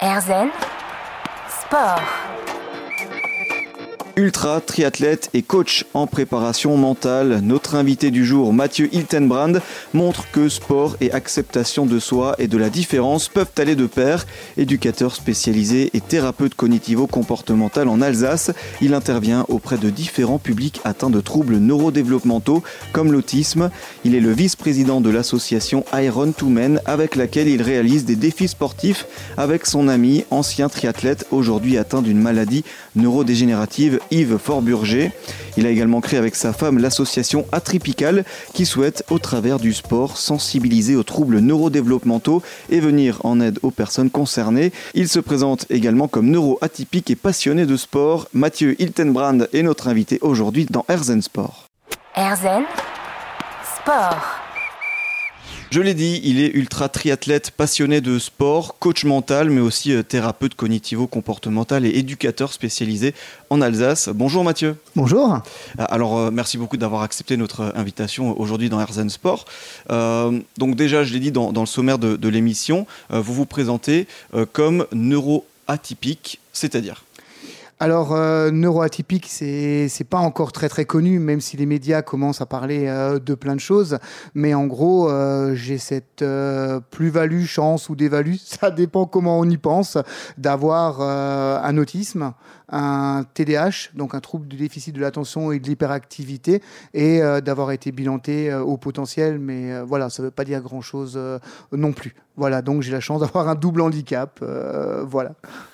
Erzen Sport. Ultra, triathlète et coach en préparation mentale, notre invité du jour, Mathieu Hiltenbrand, montre que sport et acceptation de soi et de la différence peuvent aller de pair. Éducateur spécialisé et thérapeute cognitivo-comportemental en Alsace, il intervient auprès de différents publics atteints de troubles neurodéveloppementaux comme l'autisme. Il est le vice-président de l'association Iron to Men avec laquelle il réalise des défis sportifs avec son ami, ancien triathlète, aujourd'hui atteint d'une maladie neurodégénérative Yves Forburger. Il a également créé avec sa femme l'association Atripical qui souhaite, au travers du sport, sensibiliser aux troubles neurodéveloppementaux et venir en aide aux personnes concernées. Il se présente également comme neuroatypique et passionné de sport. Mathieu Hiltenbrand est notre invité aujourd'hui dans Erzen Sport. Sport. Je l'ai dit, il est ultra triathlète, passionné de sport, coach mental, mais aussi euh, thérapeute cognitivo-comportemental et éducateur spécialisé en Alsace. Bonjour Mathieu. Bonjour. Euh, alors euh, merci beaucoup d'avoir accepté notre invitation aujourd'hui dans Erzen Sport. donc déjà, je l'ai dit dans, le sommaire de, de l'émission, vous vous présentez comme neuroatypique, c'est-à-dire alors, euh, neuroatypique, c'est c'est pas encore très très connu, même si les médias commencent à parler euh, de plein de choses. Mais en gros, euh, j'ai cette plus-value, chance ou dévalue, ça dépend comment on y pense, d'avoir un autisme, un TDAH, donc un trouble du déficit de l'attention et de l'hyperactivité, et d'avoir été bilanté au potentiel. Mais voilà, ça veut pas dire grand-chose non plus. Voilà, donc j'ai la chance d'avoir un double handicap. voilà.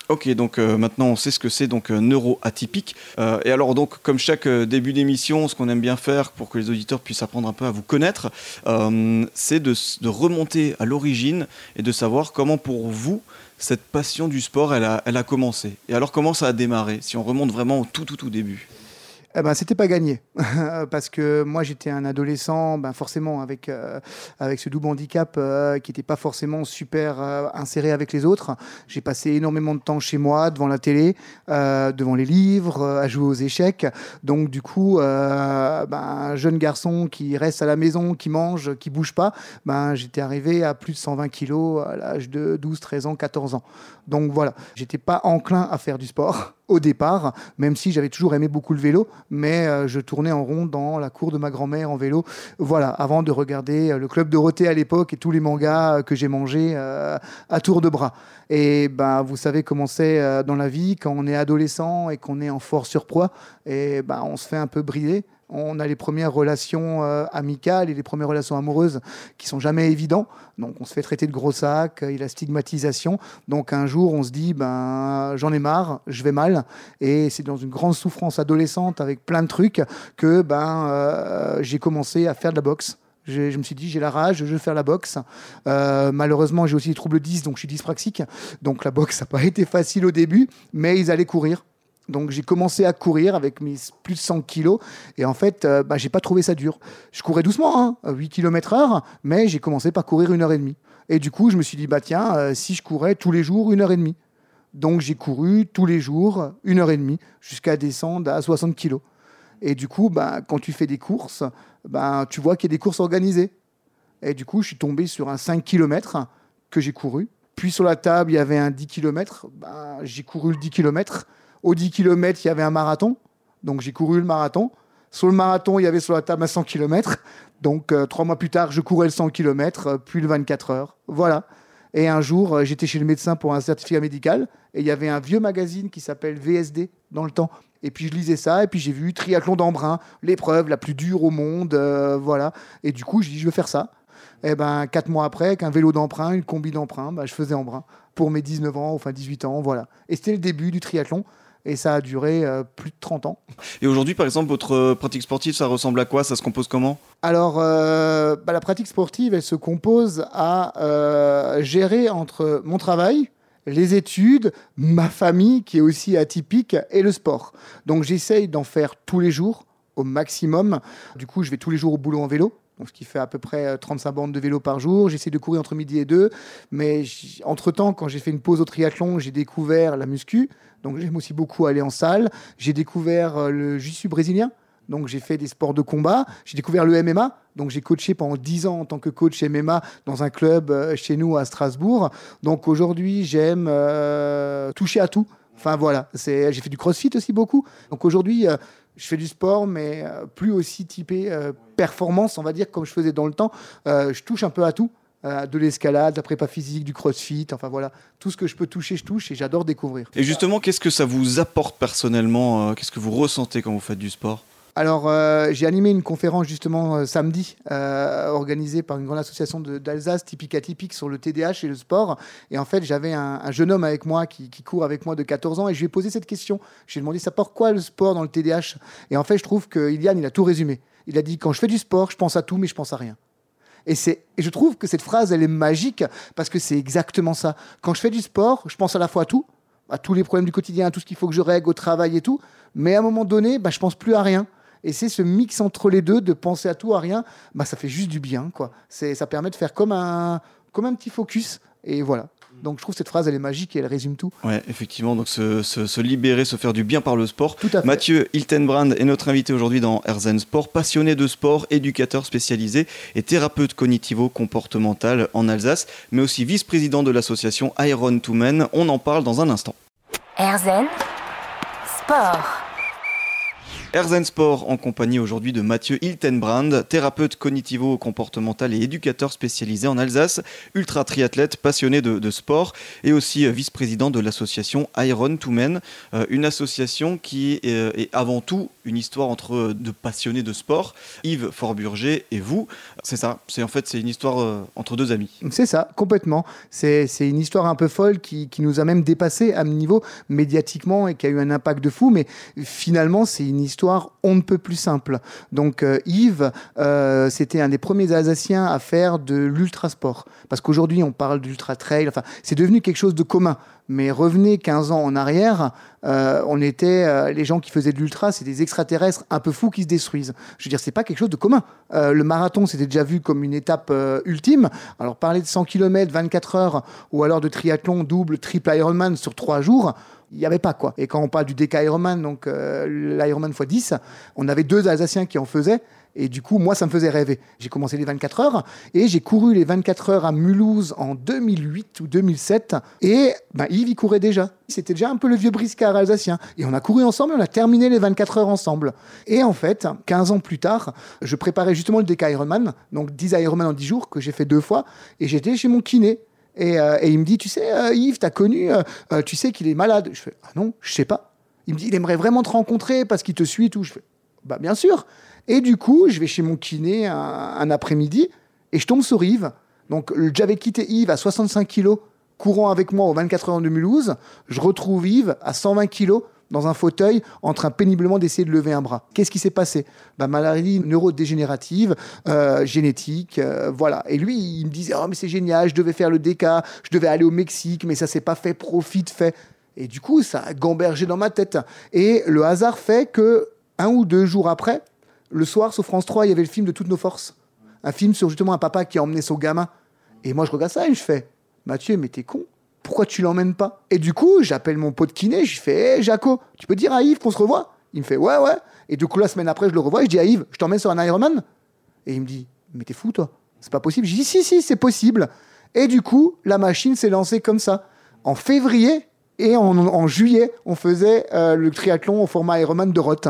Ok, donc maintenant on sait ce que c'est donc neuroatypique. Euh, et alors donc, comme chaque euh, début d'émission, ce qu'on aime bien faire pour que les auditeurs puissent apprendre un peu à vous connaître, euh, c'est de, remonter à l'origine et de savoir comment pour vous cette passion du sport, elle a, elle a commencé. Et alors comment ça a démarré, si on remonte vraiment au tout tout tout début? Eh ben, c'était pas gagné. Parce que moi, j'étais un adolescent, ben, forcément, avec, euh, avec ce double handicap euh, qui n'était pas forcément super euh, inséré avec les autres. J'ai passé énormément de temps chez moi, devant la télé, devant les livres, à jouer aux échecs. Donc, du coup, ben, un jeune garçon qui reste à la maison, qui mange, qui bouge pas, ben, j'étais arrivé à plus de 120 kilos à l'âge de 12, 13 ans, 14 ans. Donc, voilà, j'étais pas enclin à faire du sport au départ, même si j'avais toujours aimé beaucoup le vélo, mais euh, je tournais en rond dans la cour de ma grand-mère en vélo. Voilà, avant de regarder euh, le club Dorothée à l'époque et tous les mangas euh, que j'ai mangés à tour de bras. Et ben, vous savez comment c'est dans la vie quand on est adolescent et qu'on est en fort surpoids, et ben, on se fait un peu brider on a les premières relations euh, amicales et les premières relations amoureuses qui sont jamais évidents. Donc on se fait traiter de gros sac, il y a la stigmatisation. Donc un jour on se dit ben j'en ai marre, je vais mal et c'est dans une grande souffrance adolescente avec plein de trucs que ben euh, j'ai commencé à faire de la boxe. Je, me suis dit, j'ai la rage, je veux faire la boxe. Euh, malheureusement, j'ai aussi des troubles 10, donc je suis dyspraxique. Donc la boxe, n'a pas été facile au début, mais ils allaient courir. Donc j'ai commencé à courir avec mes plus de 100 kilos et en fait, euh, bah, j'ai pas trouvé ça dur. Je courais doucement, 8 hein, km heure, mais j'ai commencé par courir une heure et demie. Et du coup, je me suis dit, bah tiens, euh, si je courais tous les jours une heure et demie. Donc j'ai couru tous les jours une heure et demie jusqu'à descendre à 60 kilos. Et du coup, bah, quand tu fais des courses, bah, tu vois qu'il y a des courses organisées. Et du coup, je suis tombé sur un 5 km que j'ai couru. Puis sur la table, il y avait un 10 km. Bah, j'ai couru le 10 km. Au 10 km, il y avait un marathon. Donc j'ai couru le marathon. Sur le marathon, il y avait sur la table un 100 km. Donc euh, trois mois plus tard, je courais le 100 km, euh, puis le 24 heures. Voilà. Et un jour, euh, j'étais chez le médecin pour un certificat médical. Et il y avait un vieux magazine qui s'appelle VSD dans le temps. Et puis je lisais ça, et puis j'ai vu triathlon d'Embrun, l'épreuve la plus dure au monde, voilà. Et du coup, je dis, je veux faire ça. Et ben, quatre mois après, avec un vélo d'emprunt, une combi d'emprunt, ben, je faisais emprunt pour mes 19 ans, enfin 18 ans, voilà. Et c'était le début du triathlon et ça a duré euh, plus de 30 ans. Et aujourd'hui, par exemple, votre euh, pratique sportive, ça ressemble à quoi? Ça se compose comment? Alors, euh, bah, la pratique sportive, elle se compose à gérer entre mon travail, les études, ma famille qui est aussi atypique et le sport. Donc j'essaye d'en faire tous les jours au maximum. Du coup, je vais tous les jours au boulot en vélo ce qui fait à peu près 35 euh, bandes de vélo par jour. J'essaie de courir entre midi et deux, mais entre-temps, quand j'ai fait une pause au triathlon, j'ai découvert la muscu, donc j'aime aussi beaucoup aller en salle. J'ai découvert euh, le jiu brésilien, Donc j'ai fait des sports de combat. J'ai découvert le MMA. Donc j'ai coaché pendant 10 ans en tant que coach MMA dans un club euh, chez nous à Strasbourg. Donc aujourd'hui, j'aime toucher à tout. Enfin voilà, j'ai fait du crossfit aussi beaucoup. Donc aujourd'hui, je fais du sport, mais euh, plus aussi typé euh, performance, on va dire, comme je faisais dans le temps. Euh, je touche un peu à tout. De l'escalade, de la prépa physique, du crossfit, enfin voilà, tout ce que je peux toucher, je touche et j'adore découvrir. Et justement, qu'est-ce que ça vous apporte personnellement Qu'est-ce que vous ressentez quand vous faites du sport? Alors, euh, j'ai animé une conférence justement euh, samedi, euh, organisée par une grande association d'Alsace, typique atypique, sur le TDAH et le sport. Et en fait, j'avais un, un jeune homme avec moi qui, court avec moi de 14 ans et je lui ai posé cette question. Je lui ai demandé ça pourquoi le sport dans le TDAH Et en fait, je trouve que Iliane, il a tout résumé. Il a dit quand je fais du sport, je pense à tout, mais je pense à rien. Et je trouve que cette phrase, elle est magique parce que c'est exactement ça. Quand je fais du sport, je pense à la fois à tout, à tous les problèmes du quotidien, à tout ce qu'il faut que je règle au travail et tout. Mais à un moment donné, bah, je pense plus à rien. Et c'est ce mix entre les deux, de penser à tout, à rien, bah, ça fait juste du bien. Quoi. C'est, ça permet de faire comme un, comme un petit focus. Et voilà. Donc je trouve cette phrase, elle est magique et elle résume tout. Ouais, effectivement, donc se, se- se libérer, se faire du bien par le sport. Tout à fait. Mathieu Hiltenbrand est notre invité aujourd'hui dans Erzen Sport, passionné de sport, éducateur spécialisé et thérapeute cognitivo-comportemental en Alsace, mais aussi vice-président de l'association Iron to Men. On en parle dans un instant. Erzen Sport. Erzen Sport en compagnie aujourd'hui de Mathieu Hiltenbrand, thérapeute cognitivo-comportemental et éducateur spécialisé en Alsace, ultra triathlète passionné de, sport et aussi euh, vice-président de l'association Iron to Men, euh, une association qui est, euh, est avant tout une histoire entre euh, de passionnés de sport, Yves Forburger et vous. C'est ça, c'est en fait c'est une histoire entre deux amis. C'est ça, complètement. C'est une histoire un peu folle qui, qui nous a même dépassé à un niveau médiatiquement et qui a eu un impact de fou, mais finalement, c'est une histoire on ne peut plus simple. Donc euh, Yves, euh, c'était un des premiers Alsaciens à faire de l'ultrasport. Parce qu'aujourd'hui, on parle d'ultra trail, enfin, c'est devenu quelque chose de commun. Mais revenez 15 ans en arrière, euh, on était les gens qui faisaient de l'ultra, c'est des extraterrestres un peu fous qui se détruisent. Je veux dire, c'est pas quelque chose de commun. Le marathon, c'était déjà vu comme une étape ultime. Alors parler de 100 km, 24 heures, ou alors de triathlon double, triple Ironman sur trois jours, il n'y avait pas quoi. Et quand on parle du DK Ironman, donc euh, l'Ironman x 10, on avait deux Alsaciens qui en faisaient. Et du coup, moi, ça me faisait rêver. J'ai commencé les 24 heures et j'ai couru les 24 heures à Mulhouse en 2008 ou 2007. Et ben, Yves, il courait déjà. C'était déjà un peu le vieux briscard alsacien. Et on a couru ensemble, on a terminé les 24 heures ensemble. Et en fait, 15 ans plus tard, je préparais justement le DK Ironman, donc 10 Ironman en 10 jours, que j'ai fait deux fois. Et j'étais chez mon kiné. Et, euh, et il me dit, tu sais, euh, Yves, t'as connu, euh, tu sais qu'il est malade. Je fais, ah non, je sais pas. Il me dit, il aimerait vraiment te rencontrer parce qu'il te suit tout. Je fais, bah bien sûr. Et du coup, je vais chez mon kiné un, après-midi et je tombe sur Yves. Donc j'avais quitté Yves à 65 kilos, courant avec moi aux 24 heures de Mulhouse. Je retrouve Yves à 120 kilos dans un fauteuil en train péniblement d'essayer de lever un bras. Qu'est-ce qui s'est passé? Bah, Maladie neurodégénérative, euh, génétique, euh, voilà. Et lui, il me disait, oh mais c'est génial, je devais faire le DK, je devais aller au Mexique, mais ça s'est pas fait, profite, fait. Et du coup, ça a gambergé dans ma tête. Et le hasard fait que un ou deux jours après, le soir sur France 3, il y avait le film de toutes nos forces. Un film sur justement un papa qui a emmené son gamin. Et moi, je regarde ça et je fais Mathieu, mais t'es con. Pourquoi tu l'emmènes pas? Et du coup, j'appelle mon pote kiné, je fais Hé, Jaco, tu peux dire à Yves qu'on se revoit? Il me fait Ouais, ouais. Et du coup, la semaine après, je le revois et je dis à Yves Je t'emmène sur un Ironman? Et il me dit Mais t'es fou, toi C'est pas possible. Je dis Si, si, c'est possible. Et du coup, la machine s'est lancée comme ça. En février et en, en juillet, on faisait euh, le triathlon au format Ironman de Roth.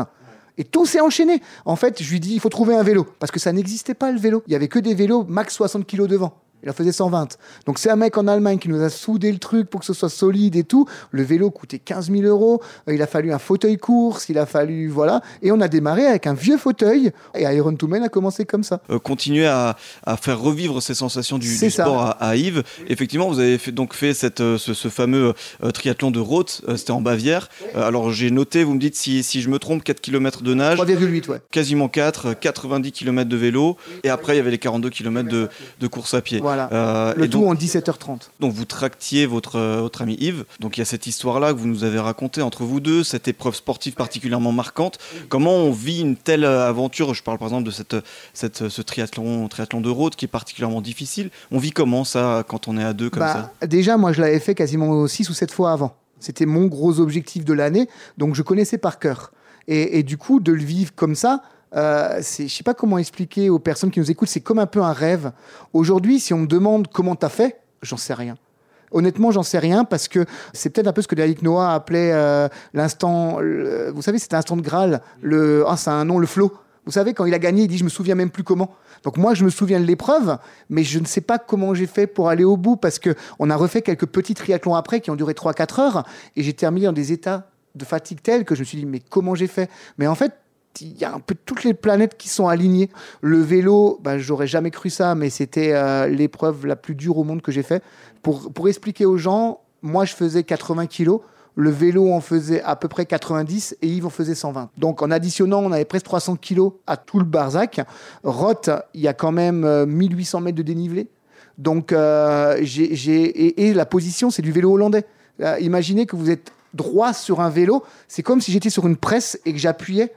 Et tout s'est enchaîné. En fait, je lui dis, il faut trouver un vélo. Parce que ça n'existait pas, le vélo. Il y avait que des vélos max 60 kg devant. Il en faisait 120. Donc c'est un mec en Allemagne qui nous a soudé le truc pour que ce soit solide et tout. Le vélo coûtait 15 000 euros. Euh, Il a fallu un fauteuil course. Il a fallu voilà. Et on a démarré avec un vieux fauteuil. Et Iron to Men a commencé comme ça. Euh, continuer à, à faire revivre ces sensations du, sport à, à Yves. Effectivement, vous avez fait, donc fait cette, euh, ce, ce fameux euh, triathlon de Roth, euh, c'était en Bavière. Alors j'ai noté, vous me dites si, si je me trompe, 4 km de nage, 3,8 ouais. quasiment 4, euh, 90 km de vélo, et après il y avait les 42 km de, de course à pied. Voilà. Euh, Le et tout donc, en 17h30. donc vous tractiez votre, euh, votre ami Yves. Donc il y a cette histoire-là que vous nous avez racontée entre vous deux, cette épreuve sportive particulièrement marquante. Comment on vit une telle euh, aventure? Je parle par exemple de cette, cette, ce triathlon, triathlon de route qui est particulièrement difficile. On vit comment ça quand on est à deux comme Bah, ça? Déjà, moi, je l'avais fait quasiment 6 ou 7 fois avant. C'était mon gros objectif de l'année, donc je connaissais par cœur. Et, et du coup, de le vivre comme ça, euh, je sais pas comment expliquer aux personnes qui nous écoutent, c'est comme un peu un rêve. Aujourd'hui, si on me demande comment tu as fait, j'en sais rien. Honnêtement, j'en sais rien parce que c'est peut-être un peu ce que David Noah appelait euh, l'instant. Vous savez, c'est l'instant de Graal. Le, ah, c'est un nom, le flow. Vous savez, quand il a gagné, il dit Je me souviens même plus comment. Donc moi, je me souviens de l'épreuve, mais je ne sais pas comment j'ai fait pour aller au bout parce que on a refait quelques petits triathlons après qui ont duré 3-4 heures et j'ai terminé dans des états de fatigue tels que je me suis dit Mais comment j'ai fait? Mais en fait, il y a un peu toutes les planètes qui sont alignées. Le vélo, bah, j'aurais jamais cru ça, mais c'était euh, l'épreuve la plus dure au monde que j'ai fait. Pour, expliquer aux gens, moi, je faisais 80 kilos. Le vélo en faisait à peu près 90 et Yves en faisait 120. Donc en additionnant, on avait presque 300 kilos à tout le Barzac. Roth, il y a quand même 1800 euh, mètres de dénivelé. Donc euh, et, la position, c'est du vélo hollandais. imaginez que vous êtes droit sur un vélo, c'est comme si j'étais sur une presse et que j'appuyais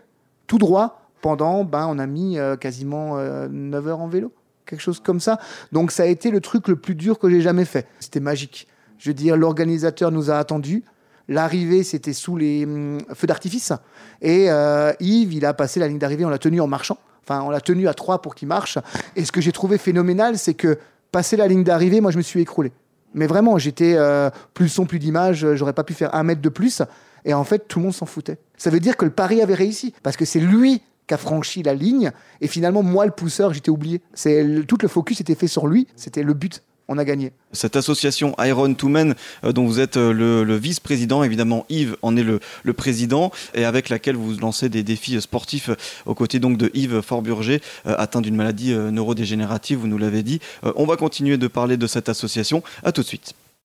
tout droit pendant, ben, on a mis euh, quasiment 9 heures en vélo, quelque chose comme ça. Donc ça a été le truc le plus dur que j'ai jamais fait. C'était magique. Je veux dire, l'organisateur nous a attendus. L'arrivée, c'était sous les hum, feux d'artifice. Et euh, Yves, il a passé la ligne d'arrivée, on l'a tenu en marchant. Enfin, on l'a tenu à trois pour qu'il marche. Et ce que j'ai trouvé phénoménal, c'est que passer la ligne d'arrivée, moi, je me suis écroulé. Mais vraiment, j'étais euh, plus son, plus d'image, j'aurais pas pu faire un mètre de plus. Et en fait, tout le monde s'en foutait. Ça veut dire que le pari avait réussi. Parce que c'est lui qui a franchi la ligne. Et finalement, moi, le pousseur, j'étais oublié. C'est tout le focus était fait sur lui. C'était le but on a gagné. Cette association Iron to Men, euh, dont vous êtes euh, le, vice-président, évidemment Yves en est le, président, et avec laquelle vous lancez des défis sportifs euh, aux côtés donc de Yves Forburger, atteint d'une maladie neurodégénérative, vous nous l'avez dit. on va continuer de parler de cette association. À tout de suite.